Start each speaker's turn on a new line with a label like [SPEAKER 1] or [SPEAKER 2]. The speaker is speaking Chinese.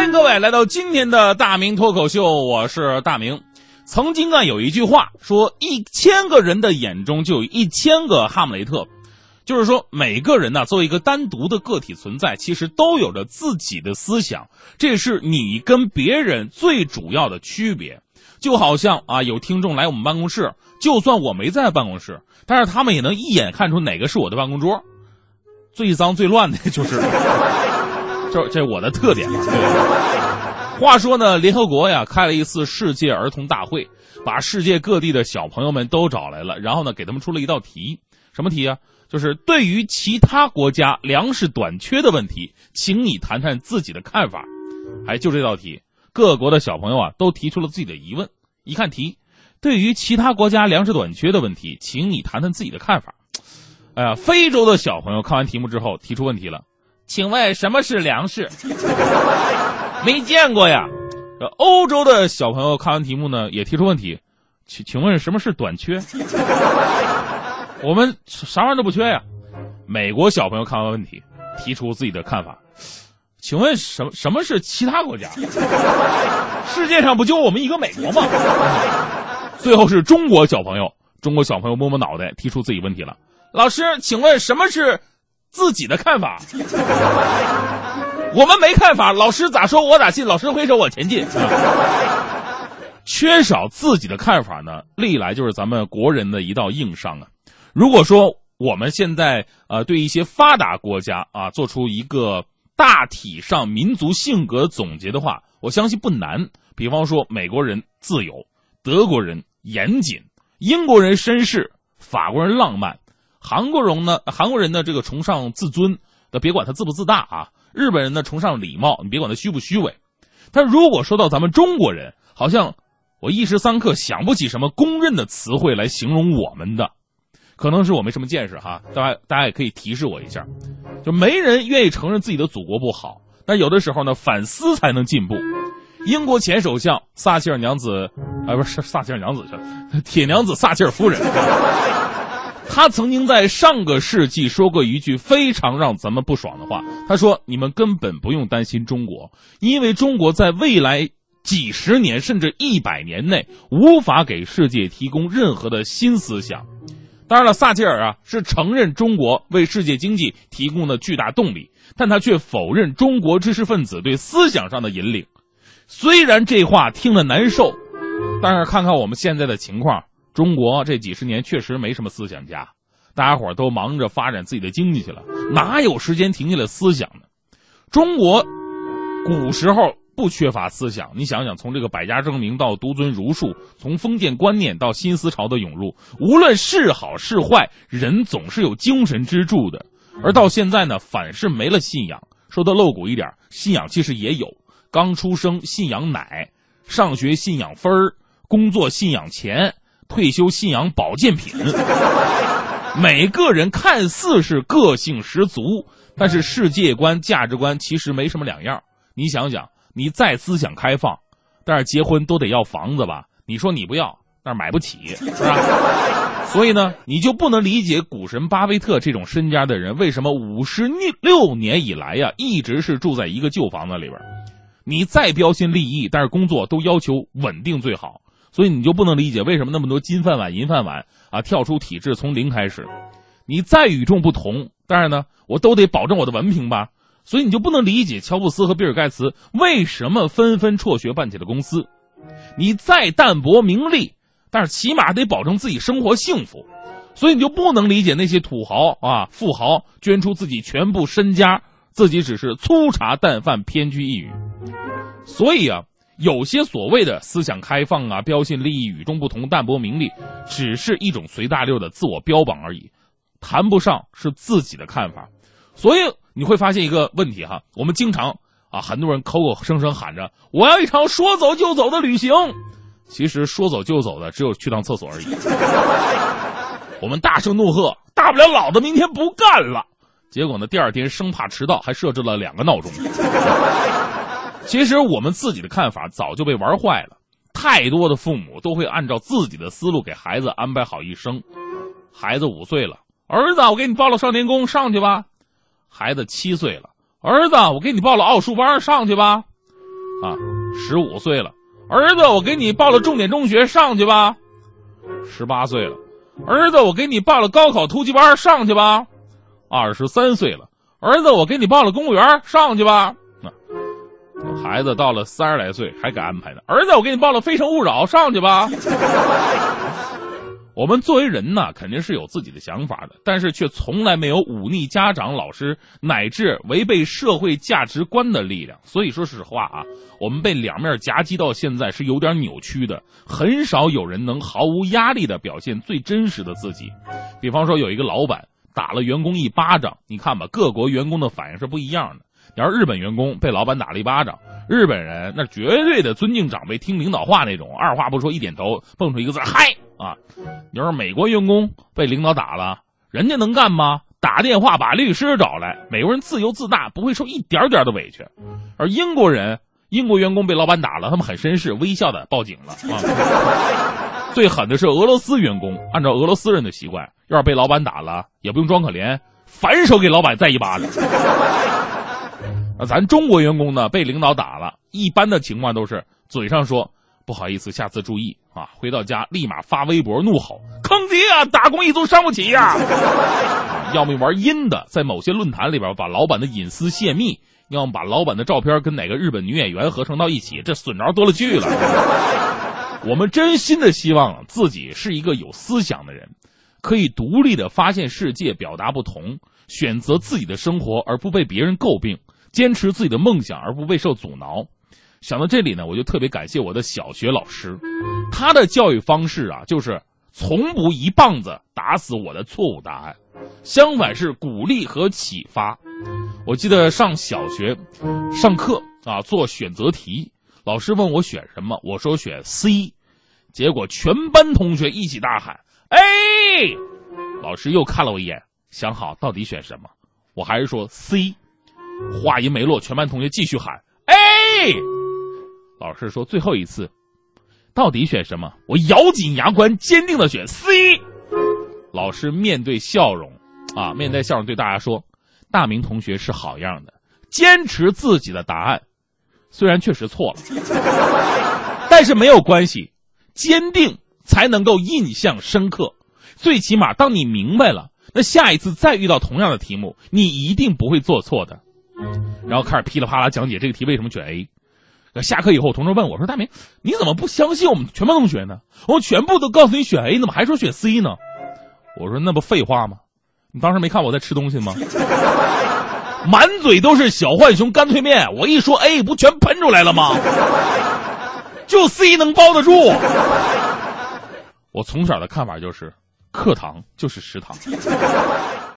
[SPEAKER 1] 欢迎各位来到今天的大明脱口秀，我是大明。曾经啊，有一句话说，一千个人的眼中就有一千个哈姆雷特，就是说每个人呢，作为一个单独的个体存在，其实都有着自己的思想，这是你跟别人最主要的区别。就好像啊，有听众来我们办公室，就算我没在办公室，但是他们也能一眼看出哪个是我的办公桌。最脏最乱的就是，这这我的特点。话说呢，联合国呀开了一次世界儿童大会，把世界各地的小朋友们都找来了，然后呢给他们出了一道题，什么题啊？就是对于其他国家粮食短缺的问题，请你谈谈自己的看法。哎，就这道题。各国的小朋友啊，都提出了自己的疑问。一看题，对于其他国家粮食短缺的问题，请你谈谈自己的看法。哎呀，非洲的小朋友看完题目之后提出问题了，请问什么是粮食？没见过呀。欧洲的小朋友看完题目呢，也提出问题，请请问什么是短缺？我们啥玩意儿都不缺呀。美国小朋友看完问题，提出自己的看法。请问什么什么是其他国家？世界上不就我们一个美国吗？最后是中国小朋友，中国小朋友摸摸脑袋，提出自己问题了。老师，请问什么是自己的看法？我们没看法，老师咋说我咋信。老师挥手我前进。缺少自己的看法呢，历来就是咱们国人的一道硬伤啊。如果说我们现在呃对一些发达国家啊做出一个。大体上民族性格总结的话，我相信不难。比方说，美国人自由，德国人严谨，英国人绅士，法国人浪漫，韩国人呢？韩国人呢？这个崇尚自尊，别管他自不自大啊。日本人呢，崇尚礼貌，你别管他虚不虚伪。但如果说到咱们中国人，好像我一时三刻想不起什么公认的词汇来形容我们的。可能是我没什么见识哈，大家大家也可以提示我一下，就没人愿意承认自己的祖国不好，但有的时候呢，反思才能进步。英国前首相撒切尔娘子，啊不是撒切尔娘子，铁娘子撒切尔夫人，他曾经在上个世纪说过一句非常让咱们不爽的话，他说：“你们根本不用担心中国，因为中国在未来几十年甚至一百年内无法给世界提供任何的新思想。”当然了，撒切尔啊是承认中国为世界经济提供了巨大动力，但他却否认中国知识分子对思想上的引领。虽然这话听了难受，但是看看我们现在的情况，中国这几十年确实没什么思想家，大家伙都忙着发展自己的经济去了，哪有时间停下来思想呢？中国古时候。不缺乏思想，你想想，从这个百家争鸣到独尊儒术，从封建观念到新思潮的涌入，无论是好是坏，人总是有精神支柱的。而到现在呢，反是没了信仰。说的露骨一点，信仰其实也有。刚出生信仰奶，上学信仰分儿，工作信仰钱，退休信仰保健品。每个人看似是个性十足，但是世界观、价值观其实没什么两样。你想想。你再思想开放，但是结婚都得要房子吧？你说你不要，但是买不起，是吧？所以呢，你就不能理解股神巴菲特这种身家的人为什么五十六年以来呀，一直是住在一个旧房子里边。你再标新立异，但是工作都要求稳定最好，所以你就不能理解为什么那么多金饭碗、银饭碗啊跳出体制从零开始。你再与众不同，但是呢，我都得保证我的文凭吧。所以你就不能理解乔布斯和比尔盖茨为什么纷纷辍学办起了公司。你再淡泊名利，但是起码得保证自己生活幸福。所以你就不能理解那些土豪啊、富豪捐出自己全部身家，自己只是粗茶淡饭、偏居一隅。所以啊，有些所谓的思想开放啊、标新立异、与众不同、淡泊名利，只是一种随大流的自我标榜而已，谈不上是自己的看法。所以。你会发现一个问题哈，我们经常啊，很多人口口声声喊着我要一场说走就走的旅行，其实说走就走的只有去趟厕所而已。我们大声怒喝，大不了老子明天不干了。结果呢，第二天生怕迟到，还设置了两个闹钟。其实我们自己的看法早就被玩坏了，太多的父母都会按照自己的思路给孩子安排好一生。孩子五岁了，儿子，我给你报了少年宫，上去吧。孩子七岁了，儿子，我给你报了奥数班，上去吧。啊，十五岁了，儿子，我给你报了重点中学，上去吧。十八岁了，儿子，我给你报了高考突击班，上去吧。二十三岁了，儿子，我给你报了公务员，上去吧。孩子到了三十来岁还敢安排呢，儿子，我给你报了《非诚勿扰》，上去吧。我们作为人呢，肯定是有自己的想法的，但是却从来没有忤逆家长、老师乃至违背社会价值观的力量。所以说实话啊，我们被两面夹击到现在是有点扭曲的，很少有人能毫无压力的表现最真实的自己。比方说，有一个老板打了员工一巴掌，你看吧，各国员工的反应是不一样的。要是日本员工被老板打了一巴掌，日本人那绝对的尊敬长辈、听领导话那种，二话不说一点头，蹦出一个字“嗨”啊！你要是美国员工被领导打了，人家能干吗？打电话把律师找来，美国人自由自大，不会受一点点的委屈。而英国人，英国员工被老板打了，他们很绅士，微笑的报警了。啊！最狠的是俄罗斯员工，按照俄罗斯人的习惯，要是被老板打了，也不用装可怜，反手给老板再一巴掌。那咱中国员工呢？被领导打了，一般的情况都是嘴上说不好意思，下次注意啊。回到家立马发微博怒吼：“坑爹啊！打工一族伤不起呀！” 要么玩阴的，在某些论坛里边把老板的隐私泄密；要么把老板的照片跟哪个日本女演员合成到一起，这损着多了去了。我们真心的希望自己是一个有思想的人，可以独立的发现世界，表达不同，选择自己的生活，而不被别人诟病。坚持自己的梦想而不备受阻挠，想到这里呢，我就特别感谢我的小学老师，他的教育方式啊，就是从不一棒子打死我的错误答案，相反是鼓励和启发。我记得上小学上课啊，做选择题，老师问我选什么，我说选 C，结果全班同学一起大喊 A，老师又看了我一眼，想好到底选什么，我还是说 C。话音没落，全班同学继续喊：“哎！”老师说：“最后一次，到底选什么？”我咬紧牙关，坚定的选 C。老师面对笑容，啊，面带笑容对大家说：“大明同学是好样的，坚持自己的答案，虽然确实错了，但是没有关系，坚定才能够印象深刻。最起码，当你明白了，那下一次再遇到同样的题目，你一定不会做错的。”然后开始噼里啪啦讲解这个题为什么选 A。下课以后，同桌问我说：“大明，你怎么不相信我们全班同学呢？我全部都告诉你选 A，怎么还说选 C 呢？”我说：“那不废话吗？你当时没看我在吃东西吗？满嘴都是小浣熊干脆面，我一说 A，不全喷出来了吗？就 C 能包得住。我从小的看法就是，课堂就是食堂。”